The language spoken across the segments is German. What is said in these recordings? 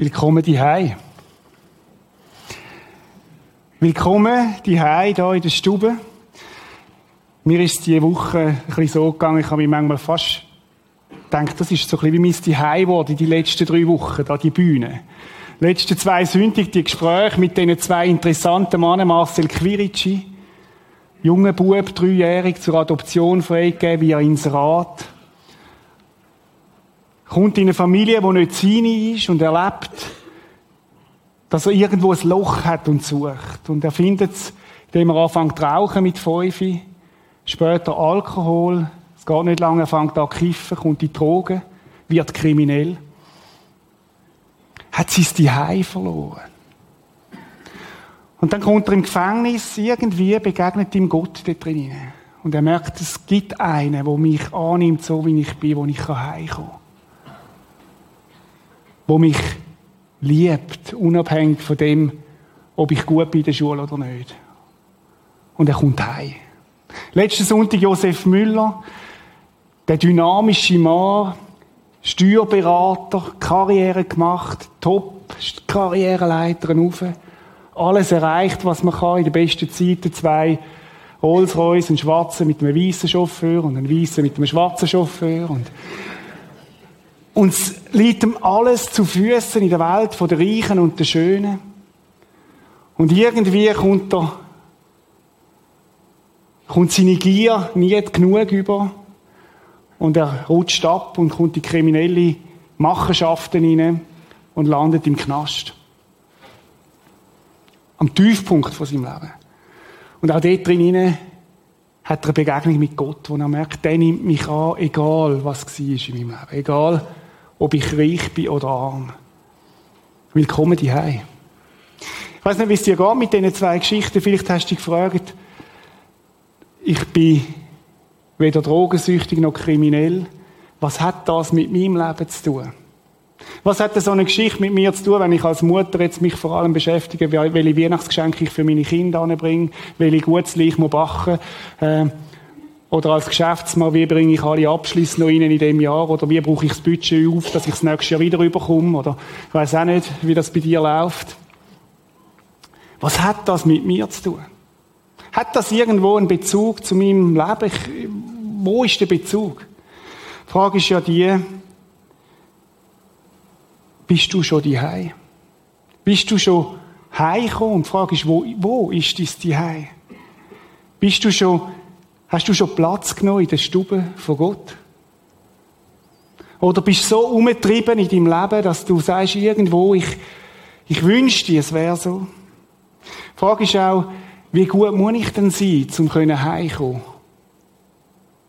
Willkommen die Willkommen die hier in der Stube. Mir ist diese Woche ein bisschen so gegangen, ich habe mich manchmal fast gedacht, das ist so ein bisschen wie mein Zuhause geworden, die letzten drei Wochen, da die Bühne. Letzte zwei Sündig, die Gespräche mit diesen zwei interessanten Männern, Marcel Quirici, junger Bub, dreijährig, zur Adoption freigegeben via Inserat kommt in eine Familie, die nicht seine ist und erlebt, dass er irgendwo ein Loch hat und sucht. Und er findet es, indem er anfängt zu rauchen mit fünf, später Alkohol, es geht nicht lange, er fängt an zu kiffen, kommt in Drogen, wird kriminell. Hat sein Zuhause verloren. Und dann kommt er im Gefängnis, irgendwie begegnet ihm Gott da drinnen. Und er merkt, es gibt einen, der mich annimmt, so wie ich bin, wo ich heimkommen kann wo mich liebt, unabhängig von dem, ob ich gut bin in der Schule oder nicht. Und er kommt heim. Letzten Sonntag Josef Müller, der dynamische Mann, Steuerberater, Karriere gemacht, top, Karriereleiter rauf, alles erreicht, was man kann, in der besten Zeit, zwei Rolls-Royce, einen schwarzen mit einem weißen Chauffeur und einen weißen mit einem schwarzen Chauffeur und uns liegt ihm alles zu Füßen in der Welt von der Reichen und der Schönen. Und irgendwie kommt er, kommt seine Gier nie genug über. Und er rutscht ab und kommt in kriminelle Machenschaften hinein und landet im Knast. Am Tiefpunkt von seinem Leben. Und auch dort drin hat er eine Begegnung mit Gott, wo er merkt, der nimmt mich an, egal was war in meinem Leben. Egal, ob ich reich bin oder arm. Willkommen hierher. Ich weiß nicht, wie es dir geht mit diesen zwei Geschichten. Vielleicht hast du dich gefragt, ich bin weder drogensüchtig noch kriminell. Was hat das mit meinem Leben zu tun? Was hat so eine Geschichte mit mir zu tun, wenn ich als Mutter jetzt mich vor allem beschäftige, welche Weihnachtsgeschenke ich für meine Kinder anbringe, welche Gutzli ich backen muss, äh, oder als Geschäftsmann, wie bringe ich alle Abschlüsse noch rein in dem Jahr? Oder wie brauche ich das Budget auf, dass ich das nächste Jahr wieder überkomme? Oder ich weiß auch nicht, wie das bei dir läuft. Was hat das mit mir zu tun? Hat das irgendwo einen Bezug zu meinem Leben? Ich, wo ist der Bezug? Die Frage ist ja die, bist du schon die Bist du schon heimgekommen? Die Frage ist, wo, wo ist dein die Bist du schon Hast du schon Platz genommen in der Stube von Gott? Oder bist du so umgetrieben in deinem Leben, dass du sagst irgendwo, ich, ich wünschte, es wäre so? Die Frage ist auch, wie gut muss ich denn sein, um heimkommen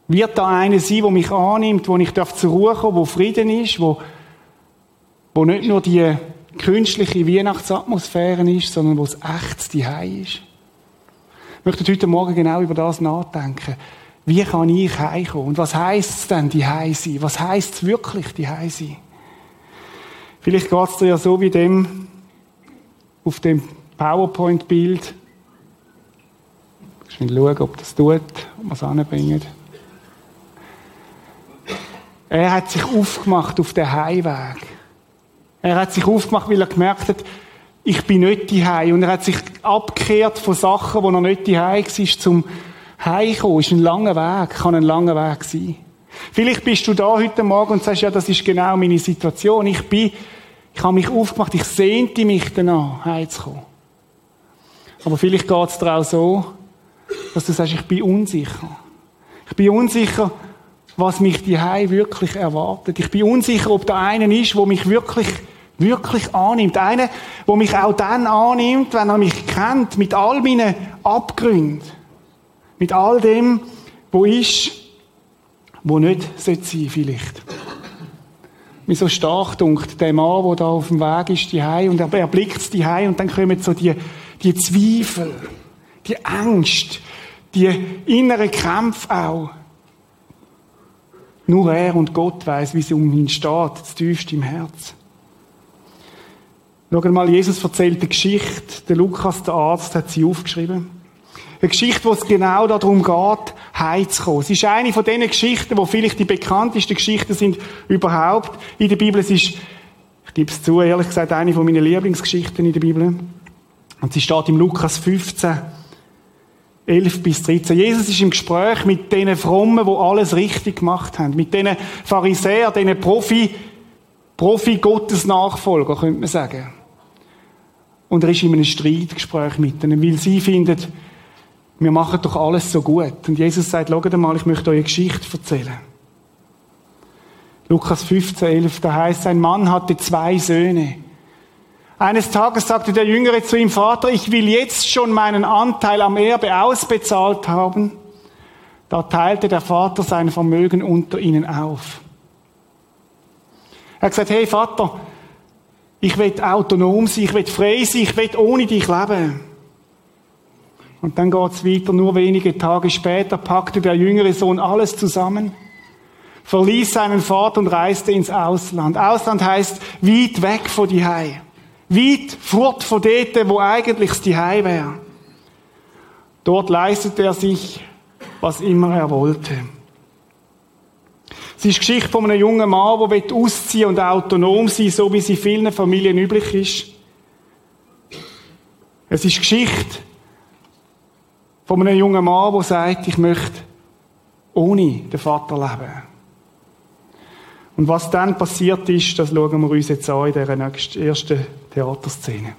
Wird da einer sein, der mich annimmt, wo ich zur Ruhe kommen wo Frieden ist, wo, wo nicht nur die künstliche Weihnachtsatmosphäre ist, sondern wo es echt die ist? Ich möchte heute Morgen genau über das nachdenken. Wie kann ich heimkommen? Und was heisst es denn, die sein? Was heisst es wirklich, die sein? Vielleicht geht es dir ja so wie dem auf dem PowerPoint-Bild. Ich will schauen, ob das tut, ob man es anbringt. Er hat sich aufgemacht auf den Heimweg. Er hat sich aufgemacht, weil er gemerkt hat, ich bin nicht die Und er hat sich abgekehrt von Sachen, wo er nicht die war, zum Heimkommen. Ist ein langer Weg, kann ein langer Weg sein. Vielleicht bist du da heute Morgen und sagst, ja, das ist genau meine Situation. Ich bin, ich habe mich aufgemacht, ich sehnte mich danach, heimzukommen. Aber vielleicht geht es dir auch so, dass du sagst, ich bin unsicher. Ich bin unsicher, was mich die wirklich erwartet. Ich bin unsicher, ob da einer ist, wo mich wirklich wirklich annimmt. Einer, der mich auch dann annimmt, wenn er mich kennt, mit all meinen Abgründen. Mit all dem, wo ist, wo nicht sein sollte vielleicht. Mir so stark dunkt der Mann, der da auf dem Weg ist, die und er, blickt die und dann kommen so die, die Zweifel, die Angst, die inneren Kämpfe auch. Nur er und Gott weiß, wie sie um ihn steht, das tiefste im Herz. Schau mal, Jesus erzählt eine Geschichte. Der Lukas, der Arzt, hat sie aufgeschrieben. Eine Geschichte, wo es genau darum geht, heimzukommen. Es ist eine von diesen Geschichten, wo vielleicht die bekanntesten Geschichten sind überhaupt in der Bibel. Es ist Ich gebe es zu, ehrlich gesagt, eine von meinen Lieblingsgeschichten in der Bibel. Und sie steht im Lukas 15, 11 bis 13. Jesus ist im Gespräch mit den Frommen, die alles richtig gemacht haben. Mit den Pharisäern, den Profi, Profi-Gottes-Nachfolger, könnte man sagen. Und er ist in einem Streitgespräch mit ihnen, weil sie finden, wir machen doch alles so gut. Und Jesus sagt, schaut mal, ich möchte euch eine Geschichte erzählen. Lukas 15, 11, da heißt, ein Mann hatte zwei Söhne. Eines Tages sagte der Jüngere zu ihm, Vater, ich will jetzt schon meinen Anteil am Erbe ausbezahlt haben. Da teilte der Vater sein Vermögen unter ihnen auf. Er hat gesagt, hey Vater, ich will autonom sein, ich will frei sein, ich will ohne dich leben. Und dann geht's weiter, nur wenige Tage später packte der jüngere Sohn alles zusammen verließ seinen Vater und reiste ins Ausland. Ausland heißt weit weg von die Hei. Weit fort von dort, wo eigentlich die Hei wäre. Dort leistete er sich, was immer er wollte. Es ist die Geschichte von einem jungen Mann, der ausziehen und autonom sein so wie sie vielen Familien üblich ist. Es ist die Geschichte von einem jungen Mann, der sagt, ich möchte ohne den Vater leben. Und was dann passiert ist, das schauen wir uns jetzt an in dieser ersten Theaterszene.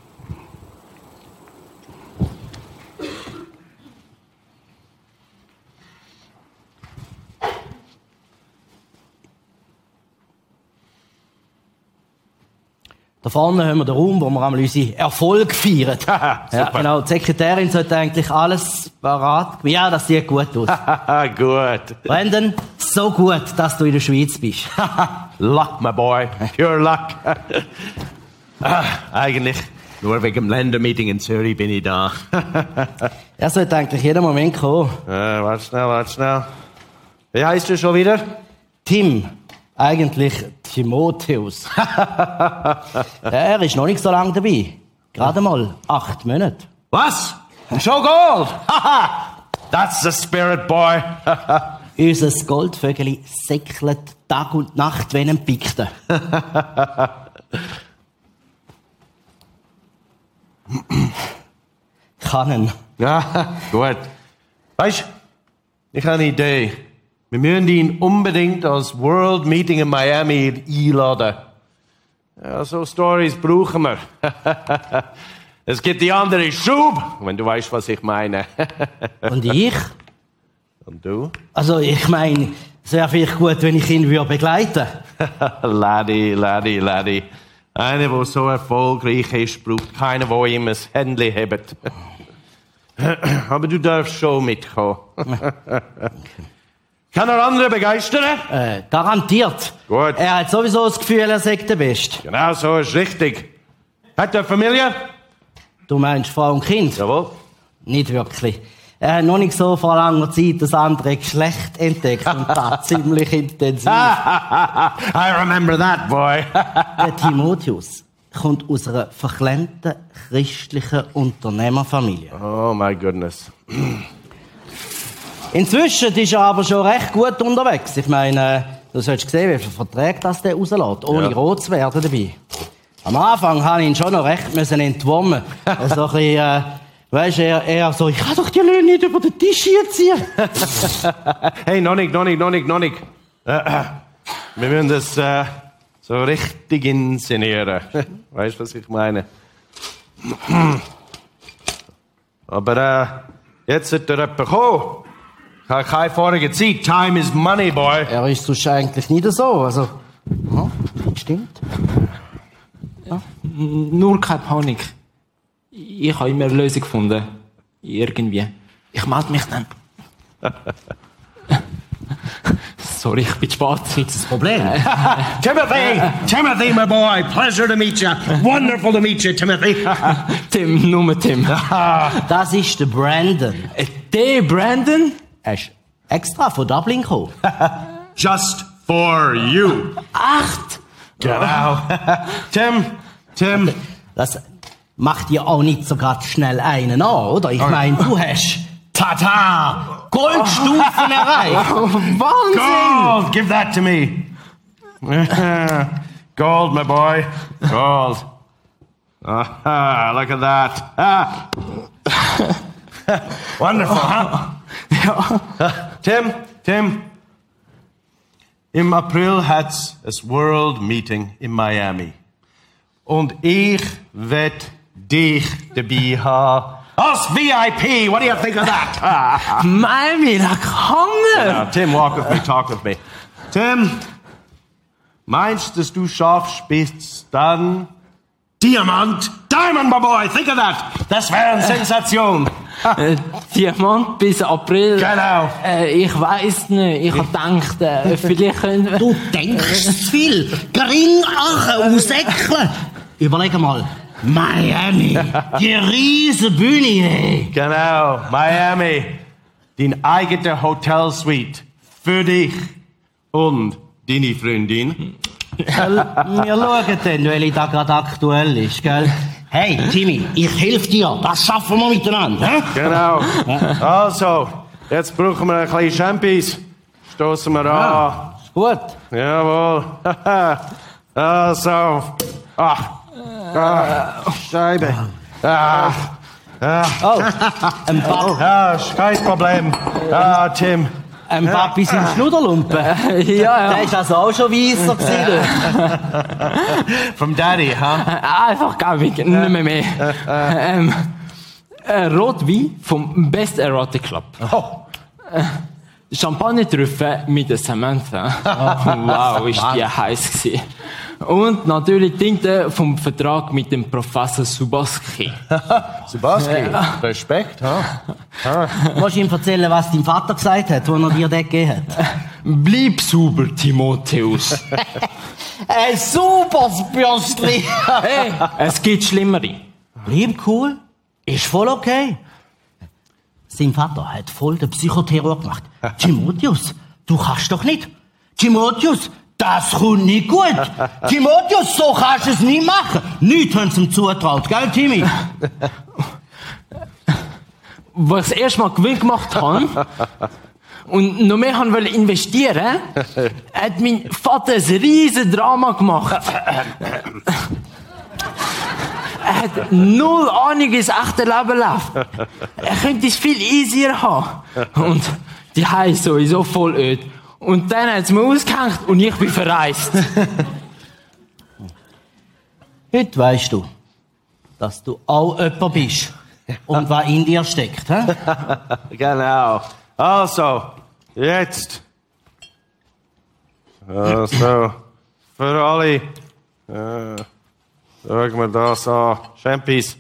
Da vorne haben wir den Raum, wo wir einmal unsere Erfolg feiern. ja, genau. Die Sekretärin sollte eigentlich alles parat. Ja, das sieht gut aus. gut. Brandon, so gut, dass du in der Schweiz bist. luck, my boy. Pure luck. ah, eigentlich nur wegen dem Ländermeeting in Zürich bin ich da. er sollte eigentlich jeden Moment kommen. Äh, warte schnell, warte schnell. Wie heißt du schon wieder? Tim. Eigentlich Timotheus. er ist noch nicht so lange dabei. Gerade mal acht Monate. Was? So gold? That's the spirit, boy. Unser Goldvögeli säckelt Tag und Nacht, wenn ein pickte. Kann Ja, gut. Weißt, ich habe eine Idee. Wir müssen ihn unbedingt als World Meeting in Miami einladen. Ja, so Stories brauchen wir. es gibt die andere Schub, wenn du weißt, was ich meine. Und ich? Und du? Also, ich meine, es wäre vielleicht gut, wenn ich ihn begleiten würde. Laddie, Laddie, Laddie. Einer, der so erfolgreich ist, braucht keiner, der ihm ein Handy hebt. Aber du darfst schon mitkommen. Kann er andere begeistern? Äh, garantiert. Gut. Er hat sowieso das Gefühl, er sagt der Beste. Genau, so ist richtig. Hat er Familie? Du meinst Frau und Kind? Jawohl. Nicht wirklich. Er hat noch nicht so vor langer Zeit das andere Geschlecht entdeckt und das ziemlich intensiv. I remember that, boy. der Timotheus kommt aus einer verklemmten christlichen Unternehmerfamilie. Oh my goodness. Inzwischen ist er aber schon recht gut unterwegs. Ich meine, du sollst sehen, wie viele Verträge das der rauslässt, ohne ja. rot zu werden dabei. Am Anfang habe ich ihn schon noch recht müssen entwurmen. so ein bisschen, äh, weißt du, er, er so, ich kann doch die Löhne nicht über den Tisch hier ziehen. hey, noch nicht, noch nicht, noch nicht, noch nicht. Äh, äh, wir müssen das äh, so richtig inszenieren. weißt du, was ich meine? Aber äh, jetzt wird er jemand kommen. Ich habe keine vorige Zeit. Time is money, boy. Er ist sonst eigentlich nicht so. Also, ja, stimmt. Ja. Nur keine Panik. Ich habe immer eine Lösung gefunden. Irgendwie. Ich melde mich dann. Sorry, ich bin spät. Ein Problem? Timothy! Timothy, my boy! Pleasure to meet you! Wonderful to meet you, Timothy! Tim, nur Tim. das ist der Brandon. Äh, der Brandon? Er ist extra von Dublin gekommen. Just for you. Acht! Genau. Tim, Tim. Das macht dir auch nicht so grad schnell einen an, oder? Ich meine, du hast Tata! Goldstufen erreicht! Wahnsinn! Gold! Give that to me! Gold, my boy. Gold. Ah, look at that. Ah. Wonderful, huh? Tim, Tim. Im April hat's es World Meeting in Miami. Und ich werd dich dabei haben. Als VIP, what do you think of that? Miami, da kann Now, Tim, walk with me, talk with me. Tim, meinst du, dass du schaffst bis dann? Diamant! Diamond, my boy, think of that! Das wäre eine Sensation! Äh, Diamant bis April. Genau. Äh, ich weiß nicht. Ich hab gedacht, äh, vielleicht können Du denkst zu viel. Gringachen ausäckeln. Überleg mal. Miami. Die riesen Bühne. ey. Genau, Miami. Dein eigene Hotelsuite. Für dich. Und deine Freundin. Wir schauen dann, welche da gerade aktuell ist, gell? Hey, Timmy, ich helfe dir. Das schaffen wir miteinander. hä? Genau. Also, jetzt brauchen wir ein bisschen Champis. Stoßen wir an. Ist gut. Jawohl. also. Ach. Ah, Scheibe. Ah. Ah. Oh, ein paar, Ja, kein Problem. Ah, Tim. Ein bis im Schnuderlumpen. ja, ja. Der ist also auch schon weißer gewesen. From Daddy, huh? Einfach gar nicht mehr mehr. ähm, äh, Rotwein vom Best Erotic Club. Oh. Champagner-Trüffel mit der Samantha. wow, ist die heiß gewesen. Und natürlich Tinte vom Vertrag mit dem Professor Subaski. Sebastian, Respekt, huh? Musst du ihm erzählen, was dein Vater gesagt hat, als er dir das gegeben hat? Bleib sauber, Timotheus. Ein super Bürstli. hey, es gibt Schlimmere. Bleib cool. Ist voll okay. Sein Vater hat voll den Psychoterror gemacht. Timotheus, du kannst doch nicht. Timotheus, das kommt nicht gut. Timotheus, so kannst du es nicht machen. Nichts haben sie ihm zutraut, gell, Timmy? Als ich das erste Mal Gewinn gemacht habe und noch mehr haben wollte investieren, hat mein Vater ein riesen Drama gemacht. Er hat null Ahnung, wie das echte Leben läuft. Er könnte es viel easier haben. Und die heißt sowieso voll öd. Und dann hat es mir ausgehängt und ich bin verreist. Heute weißt du, dass du auch jemand bist. Und was in dir steckt, hä? Genau. Also, jetzt. Also, für alle. Äh, schauen wir das an. Champis.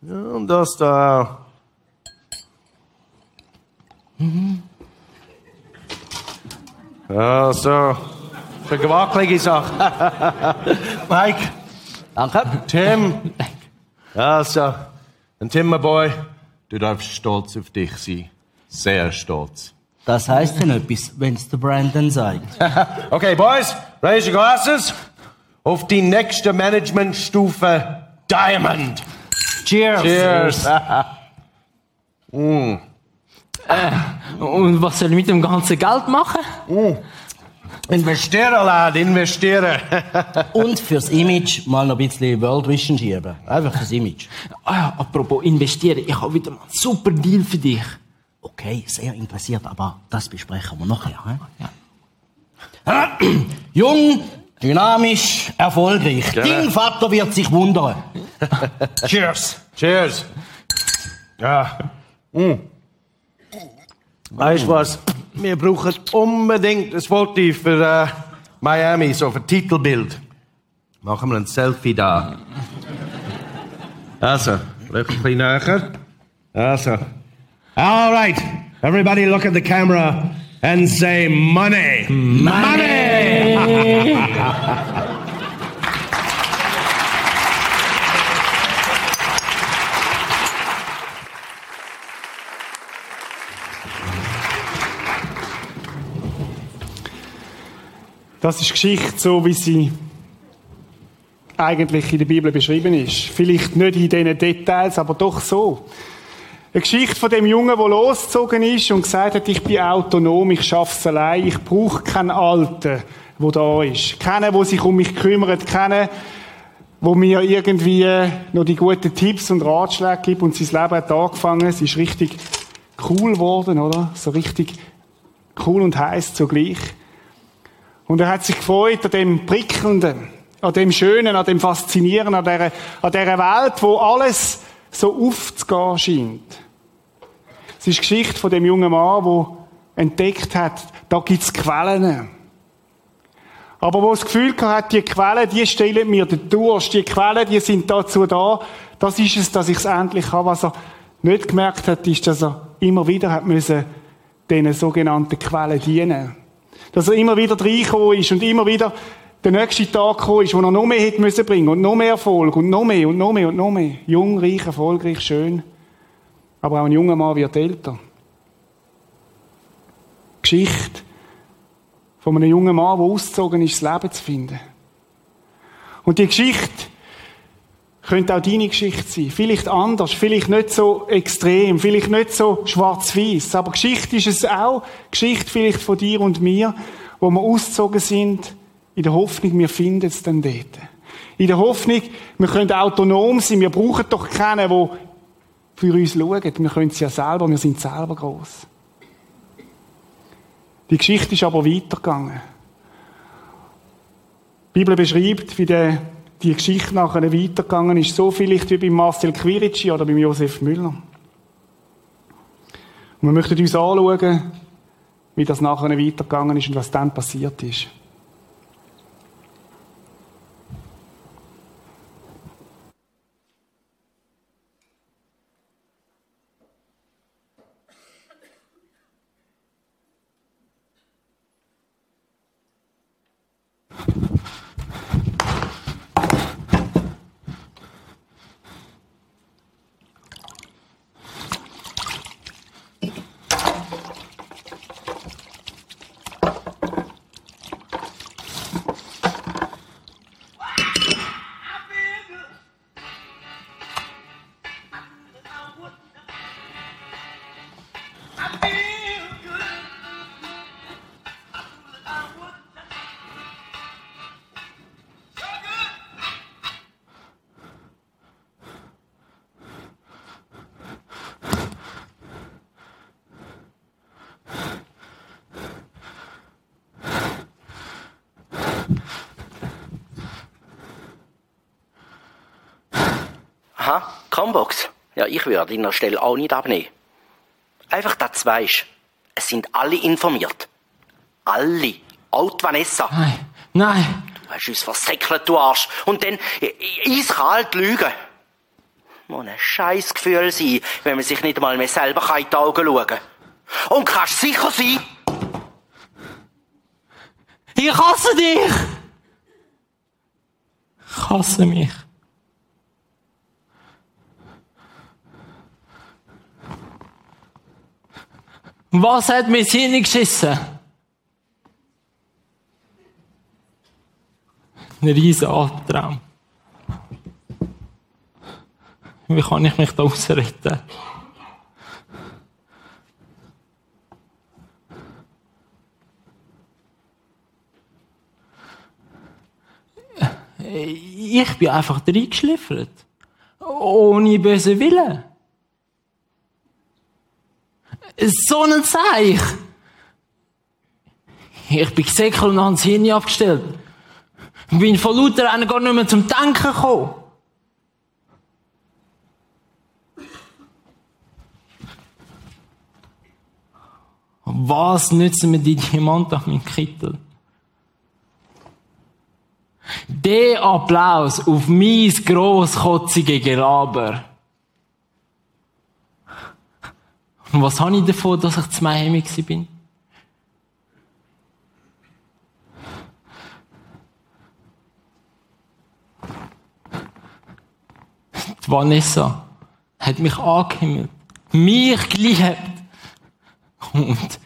Ja, und das da auch. Also, für gewackelige Sache. Mike, Danke. Tim. Also, ein Timmerboy, du darfst stolz auf dich sein. Sehr stolz. Das heisst denn etwas, wenn's der Brandon sagt. Okay, Boys, raise your glasses. Auf die nächste Managementstufe Diamond. Cheers. Cheers. Und was soll ich mit dem ganzen Geld machen? Investieren, Lad, investieren. Und fürs Image mal noch ein bisschen World Vision schieben. Einfach fürs Image. Ah ja, apropos investieren, ich habe wieder mal einen super Deal für dich. Okay, sehr interessiert, aber das besprechen wir nachher. He? Jung, dynamisch, erfolgreich. Dein Vater wird sich wundern. Cheers. Cheers. Ja. Mm. Weißt du was? Wir brauchen unbedingt ein Foto für äh, Miami, so für Titelbild. Machen wir ein Selfie da. Also, vielleicht ein bisschen näher. Also. All right. Everybody look at the camera and say money. Money! Das ist Geschichte so, wie sie eigentlich in der Bibel beschrieben ist. Vielleicht nicht in diesen Details, aber doch so. Eine Geschichte von dem Jungen, der losgezogen ist und gesagt hat, ich bin autonom, ich schaff's allein, ich brauche keinen Alten, wo da ist. Keiner, wo sich um mich kümmert. Keiner, wo mir irgendwie noch die guten Tipps und Ratschläge gibt und sein Leben hat angefangen. Es ist richtig cool geworden, oder? So richtig cool und heiß zugleich. Und er hat sich gefreut an dem Prickelnden, an dem Schönen, an dem Faszinierenden, an dieser, an dieser Welt, wo alles so aufzugehen scheint. Es ist die Geschichte von dem jungen Mann, der entdeckt hat, da gibt's Quellen. Aber wo das Gefühl hat, die Quellen, die stellen mir den Durst, die Quellen, die sind dazu da, das ist es, dass ich es endlich habe. Was er nicht gemerkt hat, ist, dass er immer wieder hat müssen, diesen sogenannten Quellen dienen. Dass er immer wieder reingekommen ist und immer wieder der nächste Tag gekommen ist, wo er noch mehr hätte müssen bringen und noch mehr Erfolg und noch mehr und noch mehr und noch mehr. Jung, reich, erfolgreich, schön. Aber auch ein junger Mann wird älter. Geschichte von einem jungen Mann, der ausgezogen ist, das Leben zu finden. Und die Geschichte könnte auch deine Geschichte sein. Vielleicht anders, vielleicht nicht so extrem, vielleicht nicht so schwarz-weiß. Aber Geschichte ist es auch. Geschichte vielleicht von dir und mir, wo wir ausgezogen sind, in der Hoffnung, wir finden es dann dort. In der Hoffnung, wir können autonom sein, wir brauchen doch keinen, der für uns schaut. Wir können es ja selber, wir sind selber groß. Die Geschichte ist aber weitergegangen. Die Bibel beschreibt, wie der, die Geschichte nachher weitergegangen ist, so vielleicht wie bei Marcel Quirici oder beim Josef Müller. Und wir möchten uns anschauen, wie das nachher weitergegangen ist und was dann passiert ist. Aha, Combox. Ja, ich würde an der Stelle auch nicht abnehmen. Einfach, dass du weisst, es sind alle informiert. Alle. Auch die Vanessa. Nein, nein. Du hast uns versäckelt, du Arsch. Und dann eiskalt lügen. Muss ein scheiß Gefühl sein, wenn man sich nicht mal mehr selber in die Augen schauen kann. Und kannst sicher sein, Ich hasse dich! Ich hasse mich. Was hat mir Hirn geschissen? Ein riesen Albtraum. Wie kann ich mich da rausretten? Ich bin einfach reingeschliffert. Ohne böse Willen. So ein Zeich. Ich bin gesäckelt und habe das Hirn abgestellt. Ich bin von lauter einer gar nicht mehr zum Denken gekommen. Was nützen mir die Diamanten an meinem Kittel? Der Applaus auf mein grosskotzige Gelaber. Und was habe ich davon, dass ich zu Miami bin? Die Vanessa hat mich angehimmelt, mich geliebt. Und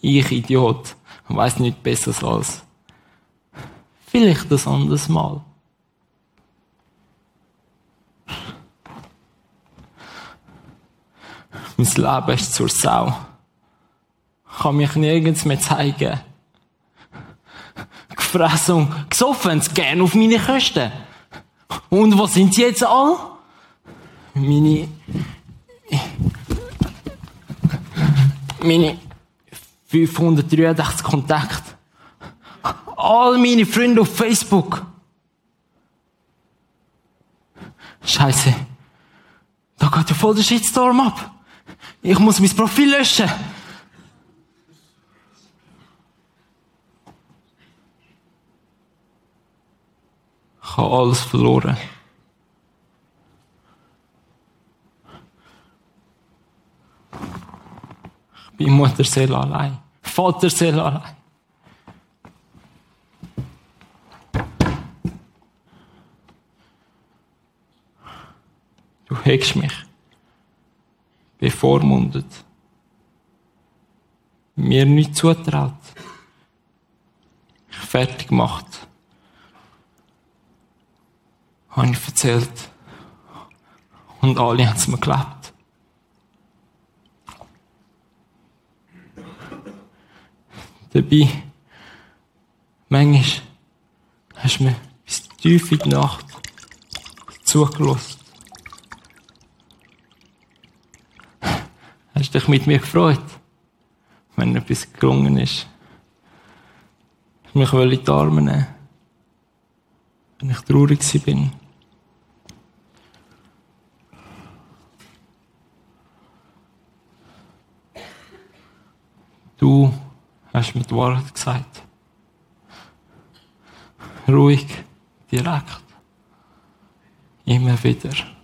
ich, Idiot, weiß nicht besser als vielleicht das anderes Mal. Mein Leben ist zur Sau. Ich kann mich nirgends mehr zeigen. gefressen und gesoffen, gern auf meine Kosten. Und wo sind sie jetzt all? Meine, meine 583 Kontakte. All meine Freunde auf Facebook. Scheiße. Da geht ja voll der Shitstorm ab. Ich muss mein Profil löschen. Ich habe alles verloren. Ich bin Mutterseele allein. Vaterseele allein. Du hegst mich. Bevormundet. Mir nicht zutraut. Fertig gemacht. Habe ich erzählt. Und alle haben es mir geglaubt. Dabei, manchmal hast du mir bis tief in die Nacht zugelassen. Hast dich mit mir gefreut, wenn etwas gelungen ist. Hast mich in die Arme nehmen, wenn ich traurig bin. Du hast mir die Wahrheit gesagt. Ruhig, direkt. Immer wieder.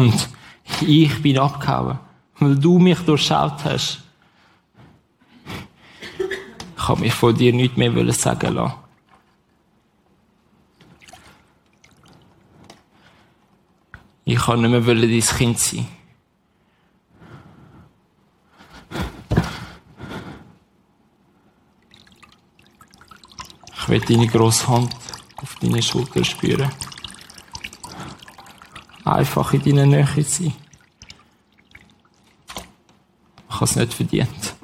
Und ich bin abgehauen, weil du mich durchschaut hast. Ich habe mich von dir nichts mehr sagen lassen. Ich kann nicht mehr dein Kind sein. Ich will deine grosse Hand auf deine Schulter spüren. Einfach in deiner Nähe sein. Ich habe es nicht verdient.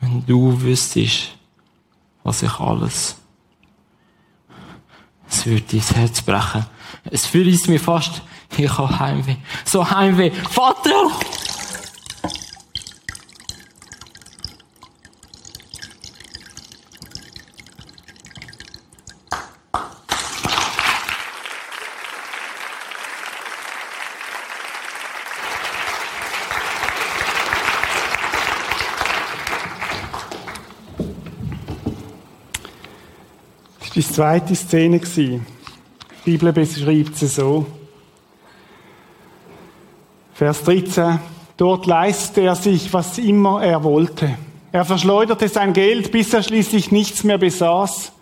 Wenn du wüsstest, was ich alles. Es würde dein Herz brechen. Es fühlt mir fast, ich habe Heimweh. So Heimweh. Vater! Die zweite Szene. Die Bibel beschreibt sie so. Vers 13. Dort leistete er sich, was immer er wollte. Er verschleuderte sein Geld, bis er schließlich nichts mehr besaß.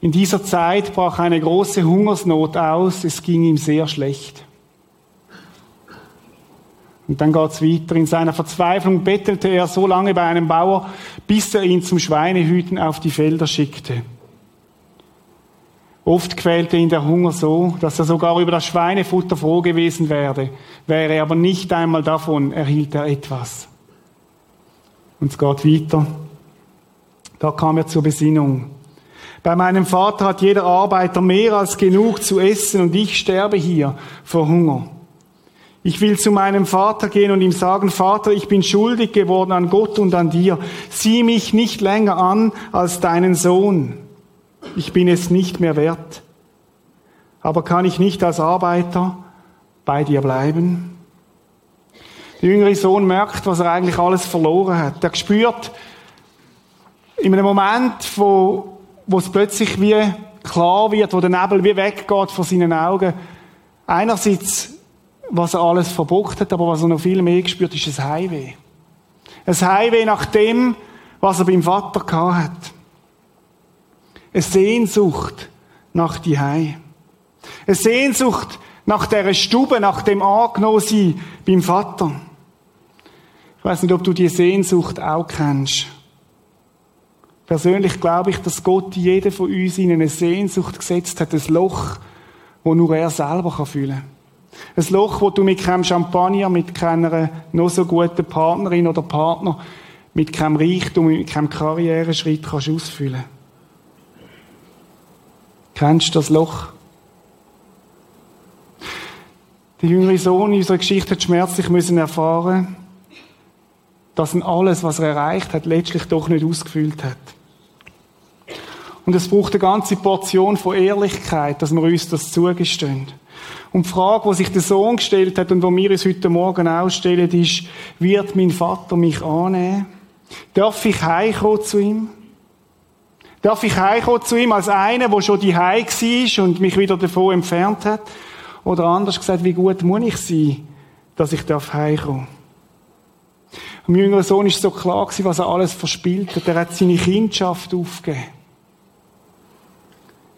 In dieser Zeit brach eine große Hungersnot aus. Es ging ihm sehr schlecht. Und dann geht's weiter. In seiner Verzweiflung bettelte er so lange bei einem Bauer, bis er ihn zum Schweinehüten auf die Felder schickte. Oft quälte ihn der Hunger so, dass er sogar über das Schweinefutter froh gewesen wäre, wäre aber nicht einmal davon erhielt er etwas. Und es geht weiter. Da kam er zur Besinnung. Bei meinem Vater hat jeder Arbeiter mehr als genug zu essen und ich sterbe hier vor Hunger. Ich will zu meinem Vater gehen und ihm sagen, Vater, ich bin schuldig geworden an Gott und an dir. Sieh mich nicht länger an als deinen Sohn ich bin es nicht mehr wert. Aber kann ich nicht als Arbeiter bei dir bleiben? Der jüngere Sohn merkt, was er eigentlich alles verloren hat. Er spürt in einem Moment, wo, wo es plötzlich wie klar wird, wo der Nebel wie weggeht vor seinen Augen. Einerseits, was er alles verbockt hat, aber was er noch viel mehr gespürt, ist ein Heimweh. Ein Heimweh nach dem, was er beim Vater gehabt hat. Eine Sehnsucht nach die Hei. Eine Sehnsucht nach der Stube, nach dem Angenommen beim Vater. Ich weiß nicht, ob du die Sehnsucht auch kennst. Persönlich glaube ich, dass Gott jeder von uns in eine Sehnsucht gesetzt hat, ein Loch, wo nur er selber füllen kann. Ein Loch, wo du mit keinem Champagner, mit keiner noch so guten Partnerin oder Partner, mit keinem Reichtum, mit keinem Karriereschritt kannst ausfüllen. Kennst du das Loch? Der jüngere Sohn in unserer Geschichte hat schmerzlich müssen erfahren, dass ihn alles, was er erreicht hat, letztlich doch nicht ausgefüllt hat. Und es braucht eine ganze Portion von Ehrlichkeit, dass wir uns das zugestehen. Und die Frage, die sich der Sohn gestellt hat und die wir uns heute Morgen auch stellen, ist, wird mein Vater mich annehmen? Darf ich heimkommen zu ihm? Darf ich heimkommen zu ihm als einer, der schon die war und mich wieder davon entfernt hat? Oder anders gesagt, wie gut muss ich sein, dass ich darf? Am jüngeren Sohn ist so klar was er alles verspielt hat. Er hat seine Kindschaft aufgegeben.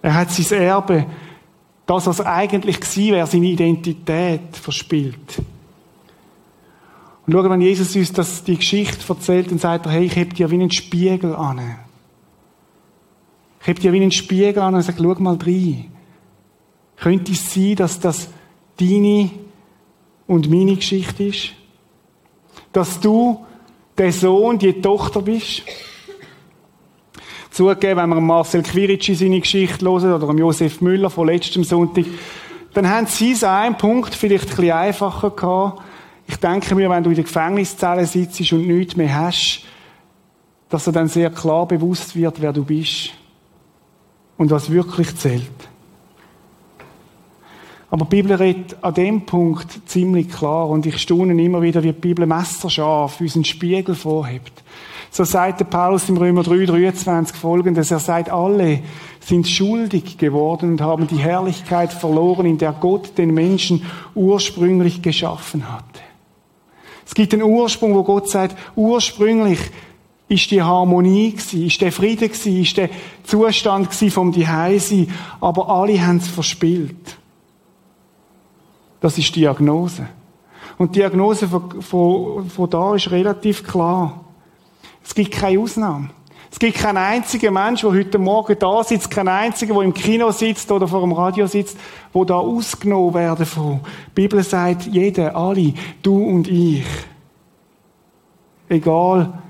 Er hat sein Erbe, das, was eigentlich gewesen wäre, seine Identität verspielt. Und schau, wenn Jesus uns das, die Geschichte erzählt, dann sagt er, hey, ich heb dir wie einen Spiegel an. Ich heb dir wie einen Spiegel an und sage, schau mal rein. Könnte es sein, dass das deine und meine Geschichte ist? Dass du der Sohn, die Tochter bist? Zugegeben, wenn wir Marcel Quirici seine Geschichte hören oder Josef Müller von letztem Sonntag, dann haben sie es einen Punkt vielleicht ein bisschen einfacher gehabt. Ich denke mir, wenn du in der Gefängniszelle sitzt und nichts mehr hast, dass er dann sehr klar bewusst wird, wer du bist und was wirklich zählt. Aber die Bibel redet an dem Punkt ziemlich klar und ich staune immer wieder, wie die Bibel messerscharf unseren Spiegel vorhebt. So sagt der Paulus im Römer 3, 23 folgendes. Er sagt, alle sind schuldig geworden und haben die Herrlichkeit verloren, in der Gott den Menschen ursprünglich geschaffen hatte. Es gibt einen Ursprung, wo Gott sagt, ursprünglich ist die Harmonie gewesen, ist der Friede gewesen, ist der Zustand gewesen vom Diheise, aber alle haben es verspielt. Das ist die Diagnose. Und die Diagnose von, von, von da ist relativ klar. Es gibt keine Ausnahme. Es gibt keinen einzigen Mensch, der heute Morgen da sitzt, keinen einzigen, der im Kino sitzt oder vor dem Radio sitzt, wo da ausgenommen werden von. Die Bibel sagt, jeder, alle, du und ich. Egal,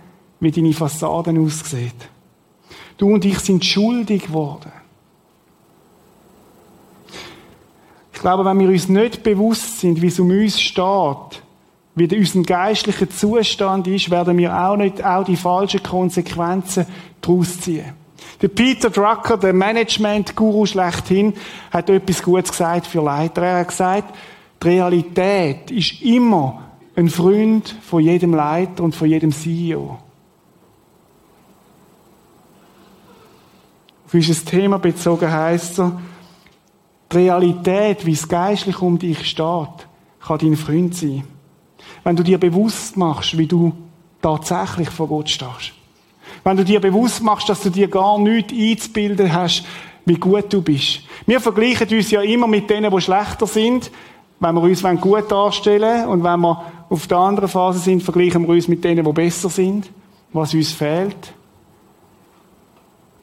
wie deine Fassaden aussieht. Du und ich sind schuldig geworden. Ich glaube, wenn wir uns nicht bewusst sind, wie es um uns steht, wie unser geistlicher Zustand ist, werden wir auch nicht auch die falschen Konsequenzen daraus ziehen. Der Peter Drucker, der Management-Guru schlechthin, hat etwas Gutes gesagt für Leiter. Er hat gesagt, die Realität ist immer ein Freund von jedem Leiter und von jedem CEO. Auf unser Thema bezogen heisst er, die Realität, wie es geistlich um dich steht, kann dein Freund sein. Wenn du dir bewusst machst, wie du tatsächlich vor Gott stehst. Wenn du dir bewusst machst, dass du dir gar nichts einzubilden hast, wie gut du bist. Wir vergleichen uns ja immer mit denen, die schlechter sind, wenn wir uns gut darstellen und wenn wir auf der anderen Phase sind, vergleichen wir uns mit denen, die besser sind, was uns fehlt.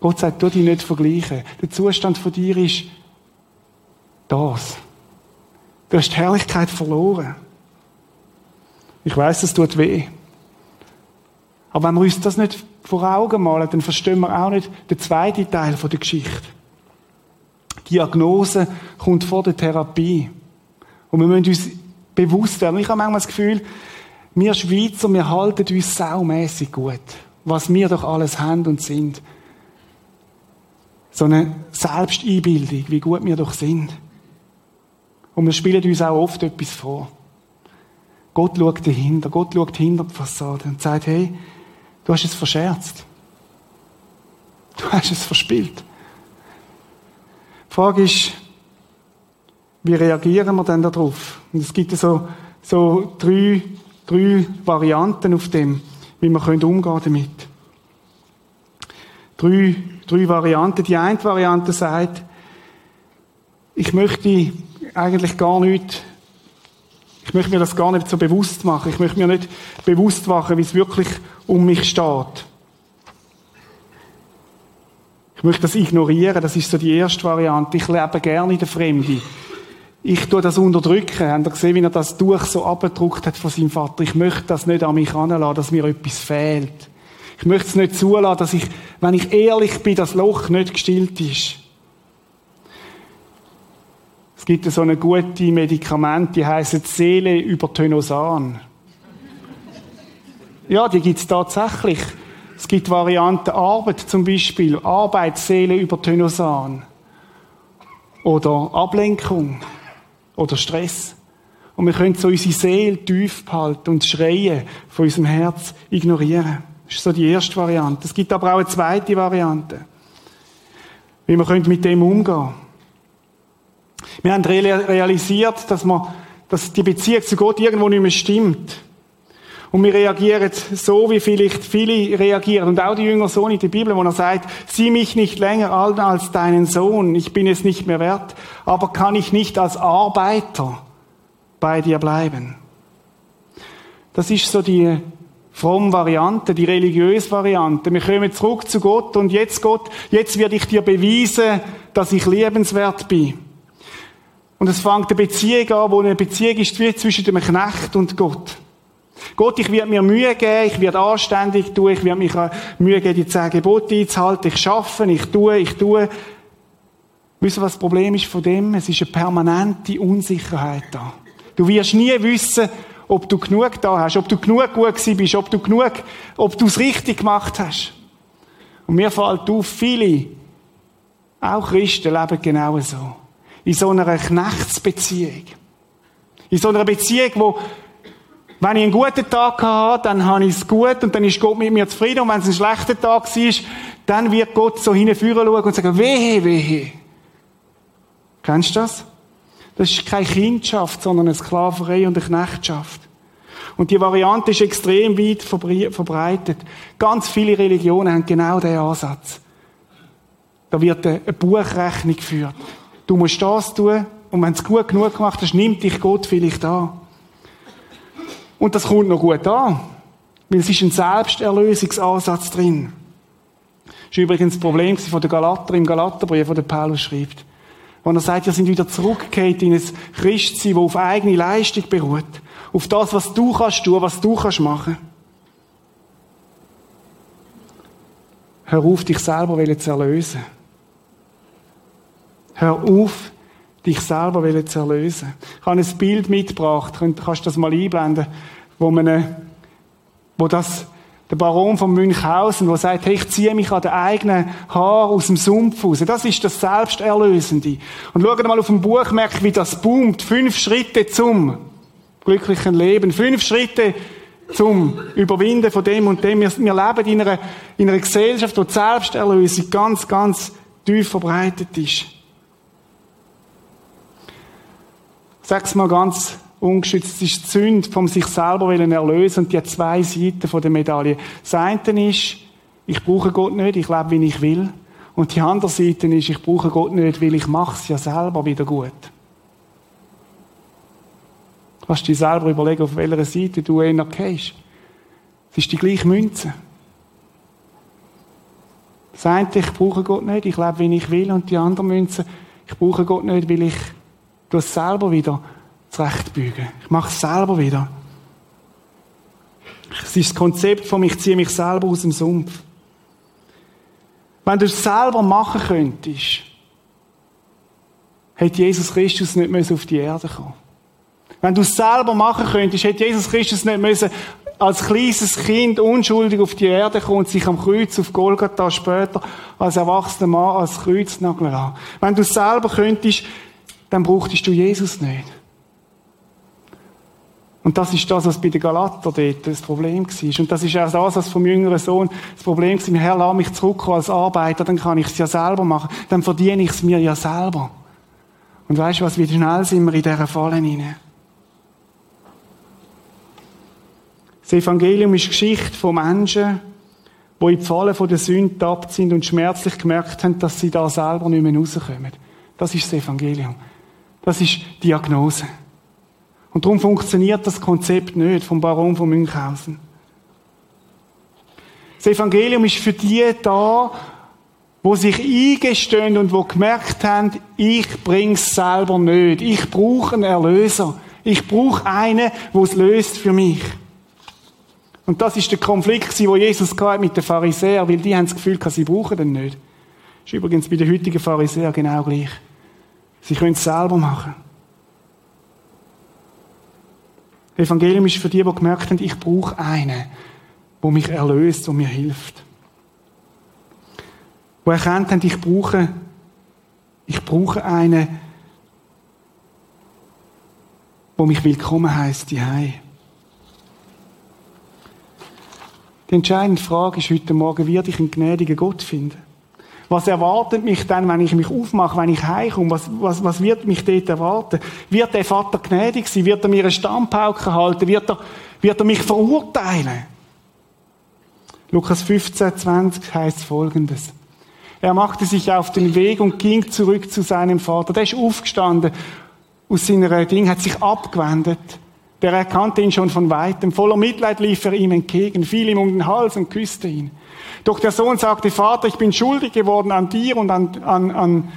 Gott sagt, du dich nicht vergleichen. Der Zustand von dir ist das. Du hast die Herrlichkeit verloren. Ich weiß, es tut weh. Aber wenn wir uns das nicht vor Augen malen, dann verstehen wir auch nicht den zweiten Teil der Geschichte. Die Diagnose kommt vor der Therapie. Und wir müssen uns bewusst werden. Ich habe manchmal das Gefühl, wir Schweizer, wir halten uns saumässig gut. Was wir doch alles haben und sind. So eine Selbsteinbildung, wie gut wir doch sind. Und wir spielen uns auch oft etwas vor. Gott schaut dahinter. Gott schaut hinter die Fassade und sagt, hey, du hast es verscherzt. Du hast es verspielt. Die Frage ist, wie reagieren wir denn darauf? Und es gibt so, so drei, drei Varianten auf dem, wie wir umgehen können damit. Drei, drei Varianten. Die eine Variante sagt, ich möchte eigentlich gar nicht ich möchte mir das gar nicht so bewusst machen. Ich möchte mir nicht bewusst machen, wie es wirklich um mich steht. Ich möchte das ignorieren. Das ist so die erste Variante. Ich lebe gerne in der Fremde. ich tue das unterdrücken. Habt ihr gesehen, wie er das Tuch so abgedruckt hat von seinem Vater? Ich möchte das nicht an mich heranlassen, dass mir etwas fehlt. Ich möchte es nicht zulassen, dass ich, wenn ich ehrlich bin, das Loch nicht gestillt ist. Es gibt so eine gute Medikament, die heißt Seele über Tönosan. Ja, die gibt es tatsächlich. Es gibt Varianten Arbeit zum Beispiel, Arbeitsseele über Tönosan. Oder Ablenkung. Oder Stress. Und wir können so unsere Seele tief behalten und Schreien von unserem Herz ignorieren. Das ist so die erste Variante. Es gibt aber auch eine zweite Variante. Wie man mit dem umgehen. Wir haben realisiert, dass, man, dass die Beziehung zu Gott irgendwo nicht mehr stimmt. Und wir reagieren so, wie vielleicht viele reagieren. Und auch die Jünger Sohn in der Bibel, wo er sagt, sieh mich nicht länger an als deinen Sohn, ich bin es nicht mehr wert, aber kann ich nicht als Arbeiter bei dir bleiben. Das ist so die fromme Variante, die religiöse Variante. Wir kommen zurück zu Gott und jetzt Gott, jetzt werde ich dir beweisen, dass ich liebenswert bin. Und es fängt eine Beziehung an, wo eine Beziehung ist wie zwischen dem Knecht und Gott. Gott, ich werde mir Mühe geben, ich werde anständig tun, ich werde mich Mühe geben, die zehn Gebote einzuhalten, ich schaffe, ich tue, ich tue. Wisst ihr, was das Problem ist von dem? Es ist eine permanente Unsicherheit da. Du wirst nie wissen, ob du genug da hast, ob du genug gut gewesen bist, ob du genug, ob du es richtig gemacht hast. Und mir fällt auf, viele, auch Christen, leben genau so in so einer Knechtsbeziehung. In so einer Beziehung, wo, wenn ich einen guten Tag habe, dann habe ich es gut und dann ist Gott mit mir zufrieden. Und wenn es ein schlechter Tag ist, dann wird Gott so hinführen schauen und sagen, wehe, wehe. Kennst du das? Das ist keine Kindschaft, sondern eine Sklaverei und eine Knechtschaft. Und die Variante ist extrem weit verbreitet. Ganz viele Religionen haben genau diesen Ansatz. Da wird eine Buchrechnung geführt. Du musst das tun. Und wenn es gut genug gemacht hast, nimmt dich Gott vielleicht an. Und das kommt noch gut an. Weil es ist ein Selbsterlösungsansatz drin. Das ist übrigens das Problem von der Galater im Galaterbrief, wo der Paulus schreibt. Wo er sagt, wir sind wieder zurückgekehrt in ein Christsein, das auf eigene Leistung beruht. Auf das, was du kannst tun, was du kannst machen. Hör auf, dich selber zu erlösen. Hör auf, dich selber zu erlösen. Ich habe ein Bild mitgebracht, kannst du das mal einblenden, wo man, wo das, der Baron von Münchhausen, der sagt, hey, ich ziehe mich an den eigenen Haar aus dem Sumpf raus. Das ist das Selbsterlösende. Und schaut mal auf dem Buch, merkt, wie das boomt. Fünf Schritte zum glücklichen Leben. Fünf Schritte zum Überwinden von dem und dem. Wir, wir leben in einer, in einer Gesellschaft, wo die Selbsterlösung ganz, ganz tief verbreitet ist. Sag's mal ganz ungeschützt, es ist die Sünde vom sich selber erlösen und die zwei Seiten von der Medaille. Das eine ist, ich brauche Gott nicht, ich lebe, wie ich will. Und die andere Seite ist, ich brauche Gott nicht, weil ich mache es ja selber wieder gut. Kannst dir selber überlegen, auf welcher Seite du eher gehst. Es ist die gleiche Münze. Das eine, ich brauche Gott nicht, ich lebe, wie ich will. Und die andere Münze, ich brauche Gott nicht, weil ich Du es selber wieder zurechtbügen. Ich mache es selber wieder. Es ist das Konzept von ich ziehe mich selber aus dem Sumpf. Wenn du es selber machen könntest, hätte Jesus Christus nicht auf die Erde kommen Wenn du es selber machen könntest, hätte Jesus Christus nicht müssen als kleines Kind unschuldig auf die Erde kommen und sich am Kreuz auf Golgatha später als erwachsener Mann als Kreuznagel an. Wenn du es selber könntest, dann brauchtest du Jesus nicht. Und das ist das, was bei den Galater dort das Problem war. Und das ist auch das, was vom jüngeren Sohn das Problem war. Herr, lass mich zurückkommen als Arbeiter, dann kann ich es ja selber machen. Dann verdiene ich es mir ja selber. Und weißt du was, wie schnell sind wir in dieser Falle hinein? Das Evangelium ist Geschichte von Menschen, die in die Falle der Sünde tappt sind und schmerzlich gemerkt haben, dass sie da selber nicht mehr rauskommen. Das ist das Evangelium. Das ist Diagnose. Und darum funktioniert das Konzept nicht vom Baron von Münchhausen. Das Evangelium ist für die da, wo sich eingestehen und wo gemerkt haben, ich bring's selber nicht. Ich brauche einen Erlöser. Ich brauche einen, der es löst für mich. Und das ist der Konflikt, wo Jesus mit den Pharisäern, weil die haben das Gefühl, sie brauchen den nicht. Das ist übrigens bei den heutigen Pharisäern genau gleich. Sie können es selber machen. Das Evangelium ist für die, die gemerkt haben, ich brauche einen, der mich erlöst und mir hilft. Die erkannt haben, ich brauche, ich brauche einen, der mich willkommen heisst, die. Die entscheidende Frage ist heute Morgen, werde ich einen gnädigen Gott finden? Was erwartet mich dann, wenn ich mich aufmache, wenn ich heimkomme? Was, was, was wird mich dort erwarten? Wird der Vater gnädig sein? Wird er mir eine Stammpauke halten? Wird er, wird er mich verurteilen? Lukas 15, 20 heißt folgendes. Er machte sich auf den Weg und ging zurück zu seinem Vater. Der ist aufgestanden aus seiner Ding, hat sich abgewendet. Der erkannte ihn schon von weitem. Voller Mitleid lief er ihm entgegen, fiel ihm um den Hals und küsste ihn. Doch der Sohn sagte, Vater, ich bin schuldig geworden an dir und an, an, an,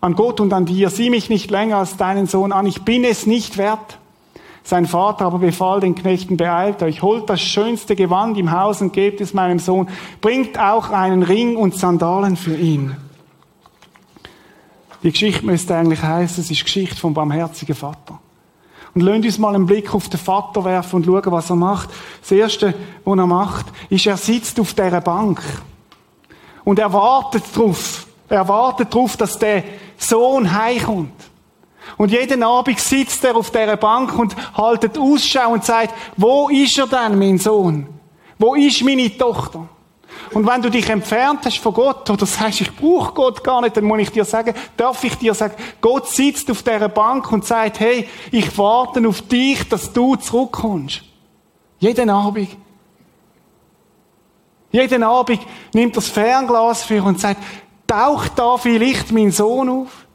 an Gott und an dir. Sieh mich nicht länger als deinen Sohn an. Ich bin es nicht wert. Sein Vater aber befahl den Knechten, beeilt euch, holt das schönste Gewand im Haus und gebt es meinem Sohn. Bringt auch einen Ring und Sandalen für ihn. Die Geschichte müsste eigentlich heißen, es ist Geschichte vom barmherzigen Vater. Und lasst uns mal einen Blick auf den Vater werfen und schauen, was er macht. Das Erste, was er macht, ist, er sitzt auf dieser Bank. Und er wartet darauf. Er wartet darauf, dass der Sohn heimkommt. Und jeden Abend sitzt er auf dieser Bank und haltet Ausschau und sagt, wo ist er denn, mein Sohn? Wo ist meine Tochter? Und wenn du dich entfernt hast von Gott oder sagst, ich brauche Gott gar nicht, dann muss ich dir sagen, darf ich dir sagen, Gott sitzt auf dieser Bank und sagt, hey, ich warte auf dich, dass du zurückkommst. Jeden Abend. Jeden Abend nimmt das Fernglas für und sagt, taucht da vielleicht mein Sohn auf?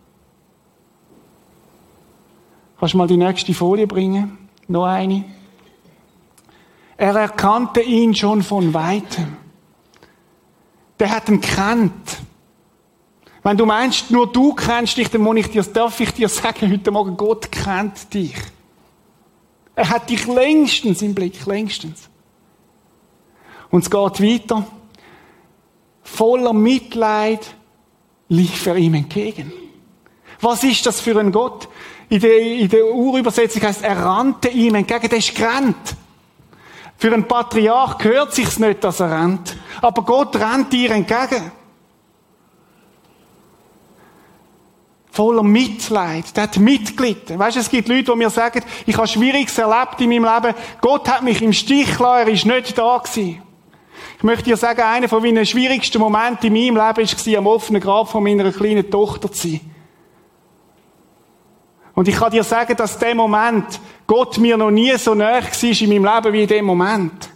Kannst du mal die nächste Folie bringen? Noch eine. Er erkannte ihn schon von weitem der hat ihn kennt. Wenn du meinst, nur du kennst dich, dann muss ich dir, darf ich dir sagen, heute Morgen, Gott kennt dich. Er hat dich längstens im Blick, längstens. Und es geht weiter. Voller Mitleid lief er ihm entgegen. Was ist das für ein Gott? In der, in der Urübersetzung heißt, er rannte ihm entgegen, der ist gerannt. Für einen Patriarch gehört sich's nicht, dass er rennt. Aber Gott rennt dir entgegen. Voller Mitleid. Der hat mitgelitten. Weißt du, es gibt Leute, die mir sagen, ich habe Schwieriges erlebt in meinem Leben. Gott hat mich im Stich gelassen, er ist nicht da gewesen. Ich möchte dir sagen, einer von meinen schwierigsten Momenten in meinem Leben war, am offenen Grab von meiner kleinen Tochter zu sein. Und ich kann dir sagen, dass der Moment Gott mir noch nie so nahe war in meinem Leben wie in dem Moment.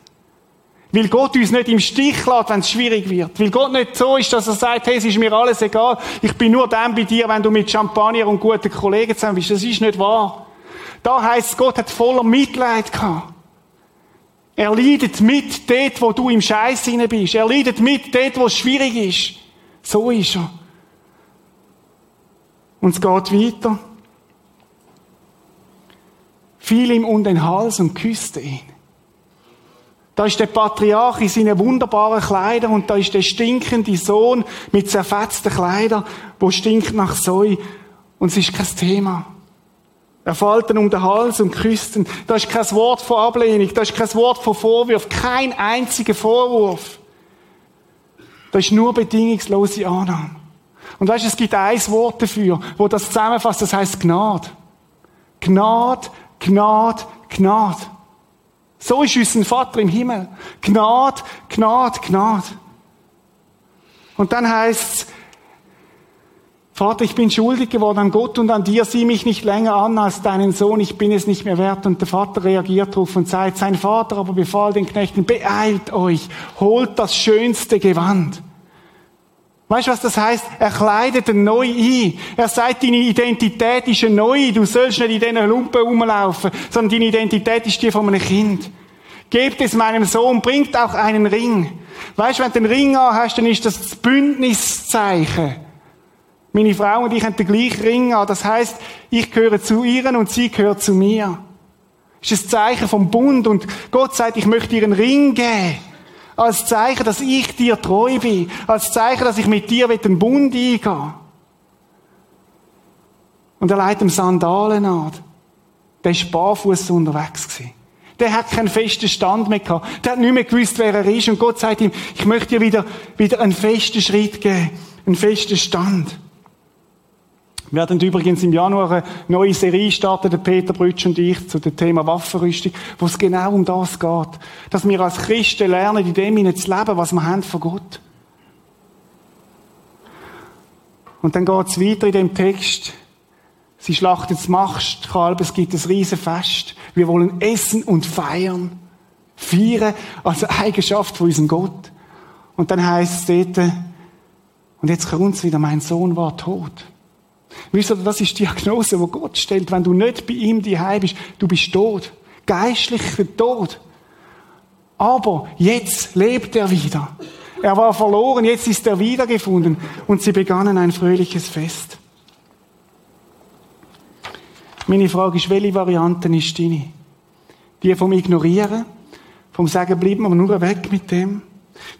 Weil Gott uns nicht im Stich lässt, wenn es schwierig wird. Weil Gott nicht so ist, dass er sagt, hey, es ist mir alles egal. Ich bin nur dann bei dir, wenn du mit Champagner und guten Kollegen zusammen bist. Das ist nicht wahr. Da heißt Gott hat voller Mitleid gehabt. Er leidet mit dort, wo du im Scheiß hinein bist. Er leidet mit dort, wo es schwierig ist. So ist er. Und es geht weiter fiel ihm um den Hals und küsste ihn. Da ist der Patriarch in seinen wunderbaren Kleidern und da ist der stinkende Sohn mit zerfetzten Kleidern, wo stinkt nach Säu und es ist kein Thema. Er fällt ihn um den Hals und küsst ihn. Da ist kein Wort von Ablehnung, da ist kein Wort von Vorwurf, kein einziger Vorwurf. Da ist nur bedingungslose Annahme. Und weißt, es gibt ein Wort dafür, wo das zusammenfasst, das heißt Gnade. Gnade Gnade, Gnade. So ist unser Vater im Himmel. Gnade, Gnade, Gnade. Und dann heißt's, Vater, ich bin schuldig geworden an Gott und an dir, sieh mich nicht länger an als deinen Sohn, ich bin es nicht mehr wert. Und der Vater reagiert darauf und sagt, sein Vater aber befahl den Knechten, beeilt euch, holt das schönste Gewand. Weißt du, was das heißt? Er kleidet ihn neu ein. Er sagt, deine Identität ist eine neue. Du sollst nicht in diesen Lumpen rumlaufen, sondern deine Identität ist die von einem Kind. Gebt es meinem Sohn, bringt auch einen Ring. Weißt du, wenn du den Ring an hast, dann ist das das Bündniszeichen. Meine Frau und ich haben den gleichen Ring an. Das heißt, ich gehöre zu ihr und sie gehört zu mir. Das ist ein Zeichen vom Bund und Gott sagt, ich möchte einen Ring geben. Als Zeichen, dass ich dir treu bin. Als Zeichen, dass ich mit dir den Bund eingehe. Und er leitet ihm Sandalen an. Der war barfuß unterwegs. Der hat keinen festen Stand mehr gehabt. Der hat nicht mehr gewusst, wer er ist. Und Gott sagt ihm, ich möchte dir wieder, wieder einen festen Schritt geben. Einen festen Stand. Wir werden übrigens im Januar eine neue Serie starten, der Peter Brütsch und ich, zu dem Thema Waffenrüstung, wo es genau um das geht. Dass wir als Christen lernen, in dem zu leben, was wir haben von Gott. Und dann geht es weiter in dem Text. Sie schlachtet das Mastkalb, es gibt ein Riesenfest. Wir wollen essen und feiern. Feiern als Eigenschaft von unserem Gott. Und dann heißt es dort, und jetzt kommt es wieder, mein Sohn war tot. Wisst ihr, das ist die Diagnose, die Gott stellt. Wenn du nicht bei ihm daheim bist, du bist tot. Geistlicher Tod. Aber jetzt lebt er wieder. Er war verloren, jetzt ist er wiedergefunden. Und sie begannen ein fröhliches Fest. Meine Frage ist, welche Variante ist deine? Die vom Ignorieren, vom Sagen, bleib mal nur weg mit dem.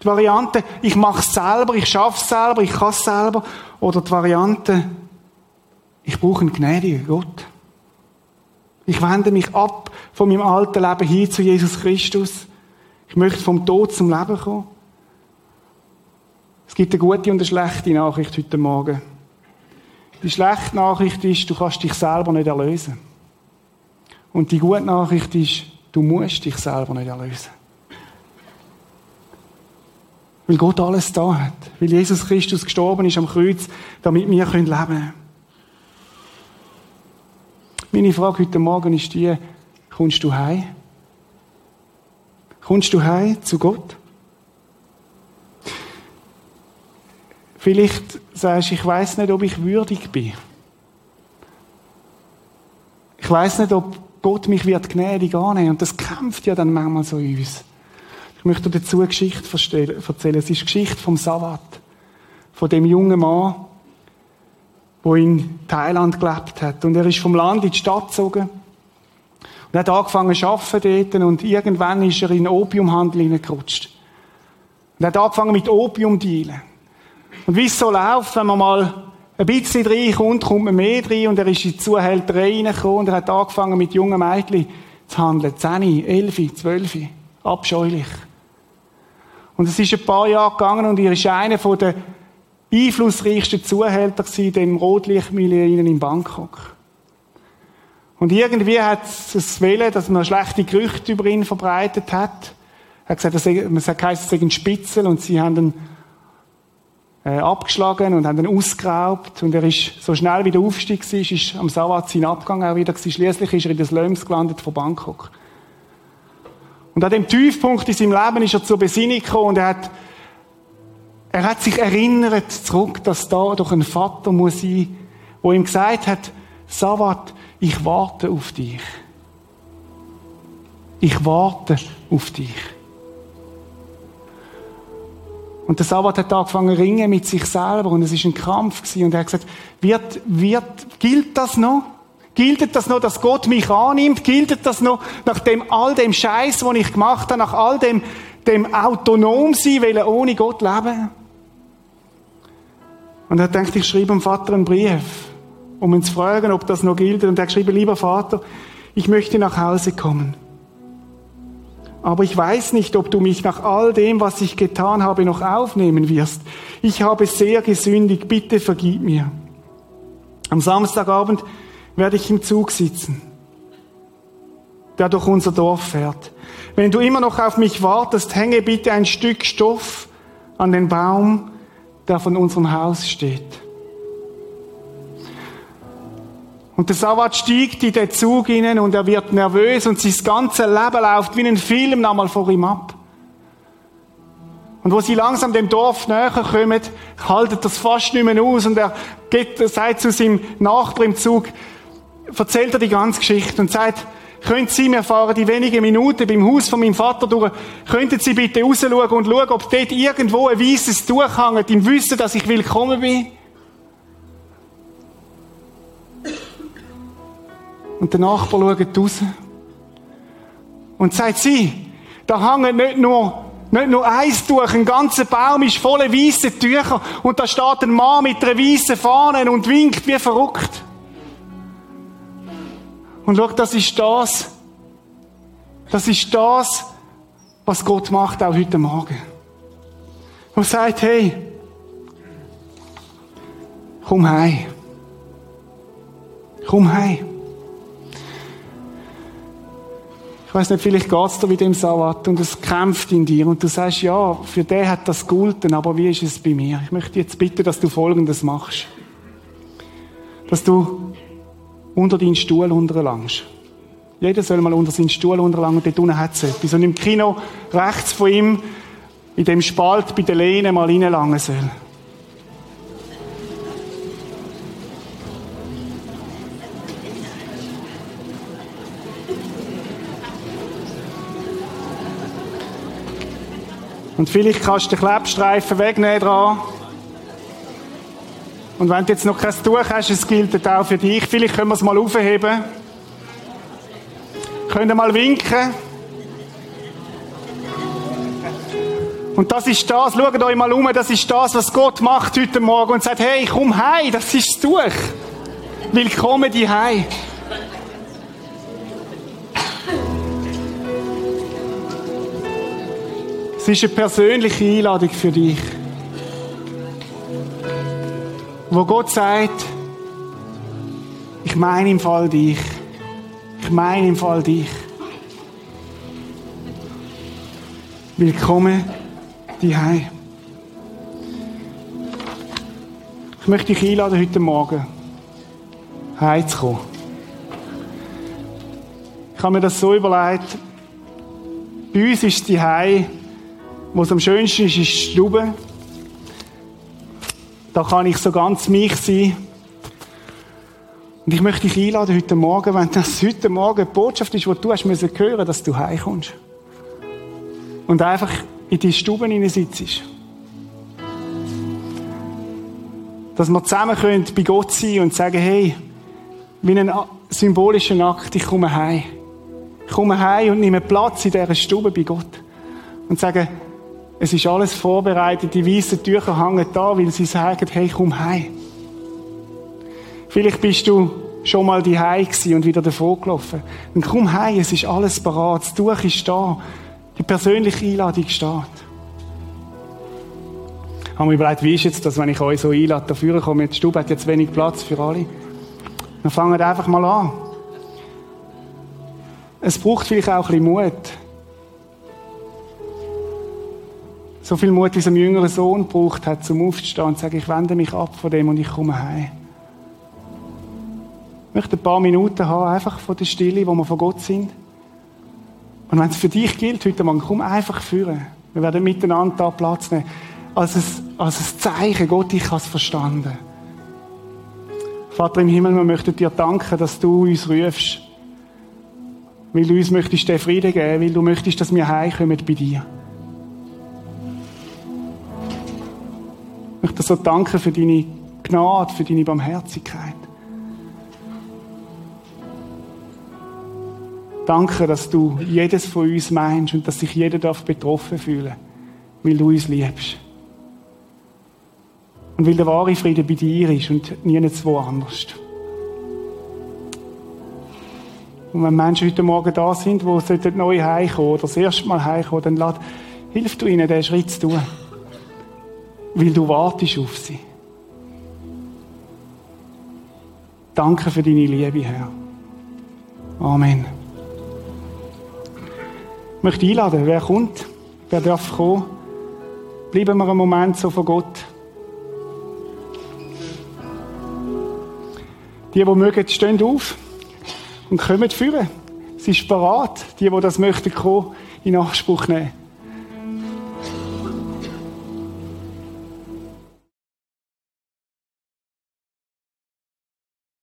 Die Variante, ich mache es selber, ich schaffe es selber, ich kann es selber. Oder die Variante, ich brauche einen gnädigen Gott. Ich wende mich ab von meinem alten Leben hin zu Jesus Christus. Ich möchte vom Tod zum Leben kommen. Es gibt eine gute und eine schlechte Nachricht heute Morgen. Die schlechte Nachricht ist, du kannst dich selber nicht erlösen. Und die gute Nachricht ist, du musst dich selber nicht erlösen. Weil Gott alles da hat. Weil Jesus Christus gestorben ist am Kreuz, damit wir leben können. Meine Frage heute Morgen ist die, kommst du heim? Kommst du heim zu Gott? Vielleicht sagst du, ich weiß nicht, ob ich würdig bin. Ich weiß nicht, ob Gott mich wird gnädig annehmen. Und das kämpft ja dann manchmal so in uns. Ich möchte dazu eine Geschichte erzählen. Es ist die Geschichte vom Savat. Von dem jungen Mann, wo in Thailand gelebt hat. Und er ist vom Land in die Stadt gezogen. Und hat angefangen zu arbeiten dort. Und irgendwann ist er in den Opiumhandel hineingerutscht. Und hat angefangen mit Opium dealen. Und wie es so läuft, wenn man mal ein bisschen reinkommt, kommt man mehr rein. Und er ist in die Zuhälterei reingekommen. Und er hat angefangen mit jungen Mädchen zu handeln. 10, 11, 12. Abscheulich. Und es ist ein paar Jahre gegangen und er ist einer von den einflussreichsten Zuhälter gewesen, dem Rotlichtmilieu in Bangkok. Und irgendwie hat es Wille, dass man schlechte Gerüchte über ihn verbreitet hat. Er hat gesagt, man sagt, es sei ein Spitzel und sie haben ihn äh, abgeschlagen und haben ihn ausgeraubt. Und er ist so schnell wie der Aufstieg war, ist am Sawat sein Abgang auch wieder gewesen. Schliesslich ist er in den Slums gelandet von Bangkok. Und an dem Tiefpunkt in seinem Leben ist er zur Besinnung gekommen und er hat er hat sich erinnert zurück, dass da doch ein Vater muss sein, wo ihm gesagt hat, Savat, ich warte auf dich. Ich warte auf dich. Und der Sabbat hat angefangen zu ringen mit sich selber und es ist ein Kampf gewesen. und er hat gesagt, wird, wird, gilt das noch? Gilt das noch, dass Gott mich annimmt? Gilt das noch nach dem, all dem Scheiß, den ich gemacht habe, nach all dem, dem autonom sein, weil ohne Gott leben? Und er denkt, ich schreibe dem Vater einen Brief, um ihn zu fragen, ob das noch gilt. Und er hat geschrieben, lieber Vater, ich möchte nach Hause kommen. Aber ich weiß nicht, ob du mich nach all dem, was ich getan habe, noch aufnehmen wirst. Ich habe sehr gesündigt, bitte vergib mir. Am Samstagabend werde ich im Zug sitzen, der durch unser Dorf fährt. Wenn du immer noch auf mich wartest, hänge bitte ein Stück Stoff an den Baum, der von unserem Haus steht. Und der Savat steigt in den Zug hinein und er wird nervös und sein ganzes Leben läuft wie ein Film nochmal vor ihm ab. Und wo sie langsam dem Dorf näher kommen, haltet das fast nicht mehr aus und er geht, sagt zu seinem Nachbar im Zug, erzählt er die ganze Geschichte und sagt, Können Sie, wir fahren die wenigen Minuten beim Haus von meinem Vater durch, könnten Sie bitte rausschauen und schauen, ob dort irgendwo ein weißes Tuch hängt, im Wissen, dass ich willkommen bin? Und der Nachbar schaut raus und sagt, sie, da hängt nicht nur, nicht nur eins Tuch, ein ganzer Baum ist voller weißer Tücher und da steht ein Mann mit einer weißen Fahne und winkt wie verrückt. Und schau, das ist das, das ist das, was Gott macht auch heute Morgen. Und sagt, hey, komm heim. Komm heim. Ich weiß nicht, vielleicht geht's dir wie dem Savat und es kämpft in dir und du sagst, ja, für den hat das Gulten, aber wie ist es bei mir? Ich möchte jetzt bitten, dass du Folgendes machst. Dass du unter deinen Stuhl unterlangst. Jeder soll mal unter seinen Stuhl unterlangen und dort unten hat es etwas. Und im Kino rechts von ihm, in dem Spalt bei der Lehne mal reinlangen soll. Und vielleicht kannst du den Klebstreifen wegnehmen dran. Und wenn du jetzt noch kein Tuch hast, es gilt auch für dich. Vielleicht können wir es mal aufheben. Könnt ihr mal winken? Und das ist das, schaut euch mal um, das ist das, was Gott macht heute Morgen und sagt, hey, komm heim, das ist das Tuch. Willkommen die heim. Es ist eine persönliche Einladung für dich. Wo Gott sagt, ich meine im Fall dich. Ich meine im Fall dich. Willkommen hierheim. Ich möchte dich einladen, heute Morgen heimzukommen. Ich habe mir das so überlegt. Bei uns ist die Hei, wo es am schönsten ist, ist die Stube. Da kann ich so ganz mich sein. Und ich möchte dich einladen heute Morgen, wenn das heute Morgen die Botschaft ist, die du hast müssen hören, dass du heimkommst. Und einfach in die Stube sitzt. Dass wir zusammen können bei Gott sein und sagen, hey, wie ein symbolischer Akt, ich komme heim. Ich komme heim und nehme Platz in dieser Stube bei Gott. Und sage, es ist alles vorbereitet, die weißen Tücher hängen da, weil sie sagen, hey, komm heim. Vielleicht bist du schon mal die gewesen und wieder davor gelaufen. Dann komm heim, es ist alles parat, das Tuch ist da, die persönliche Einladung steht. Ich habe mir überlegt, wie ist jetzt das, wenn ich euch so einlade, dafür komme, die Stube hat jetzt wenig Platz für alle. Dann fangen wir einfach mal an. Es braucht vielleicht auch ein bisschen Mut. So viel Mut, wie es ein jüngerer Sohn braucht hat, zum Aufzustehen und zu sagen, ich wende mich ab von dem und ich komme heim. Ich möchte ein paar Minuten haben, einfach von der Stille, wo wir von Gott sind. Und wenn es für dich gilt heute Morgen, komm einfach führen. Wir werden miteinander da Platz nehmen. Als ein, als ein Zeichen, Gott, ich habe es verstanden. Vater im Himmel, wir möchten dir danken, dass du uns rufst. Weil du uns möchtest den Frieden geben, weil du möchtest, dass wir heimkommen bei dir. Ich möchte so danken für deine Gnade, für deine Barmherzigkeit. Danke, dass du jedes von uns meinst und dass sich jeder darf betroffen fühlen, weil du uns liebst. Und weil der wahre Friede bei dir ist und nirgendwo anders. Und wenn Menschen heute Morgen da sind, die neu heimkommen oder das erste Mal heimkommen, dann hilf du ihnen, diesen Schritt zu tun weil du wartest auf sie. Danke für deine Liebe, Herr. Amen. Ich möchte einladen, wer kommt, wer darf kommen. Bleiben wir einen Moment so von Gott. Die, die mögen, stehen auf und kommen führen. Sie ist bereit, die, die das möchten, kommen, in Anspruch nehmen.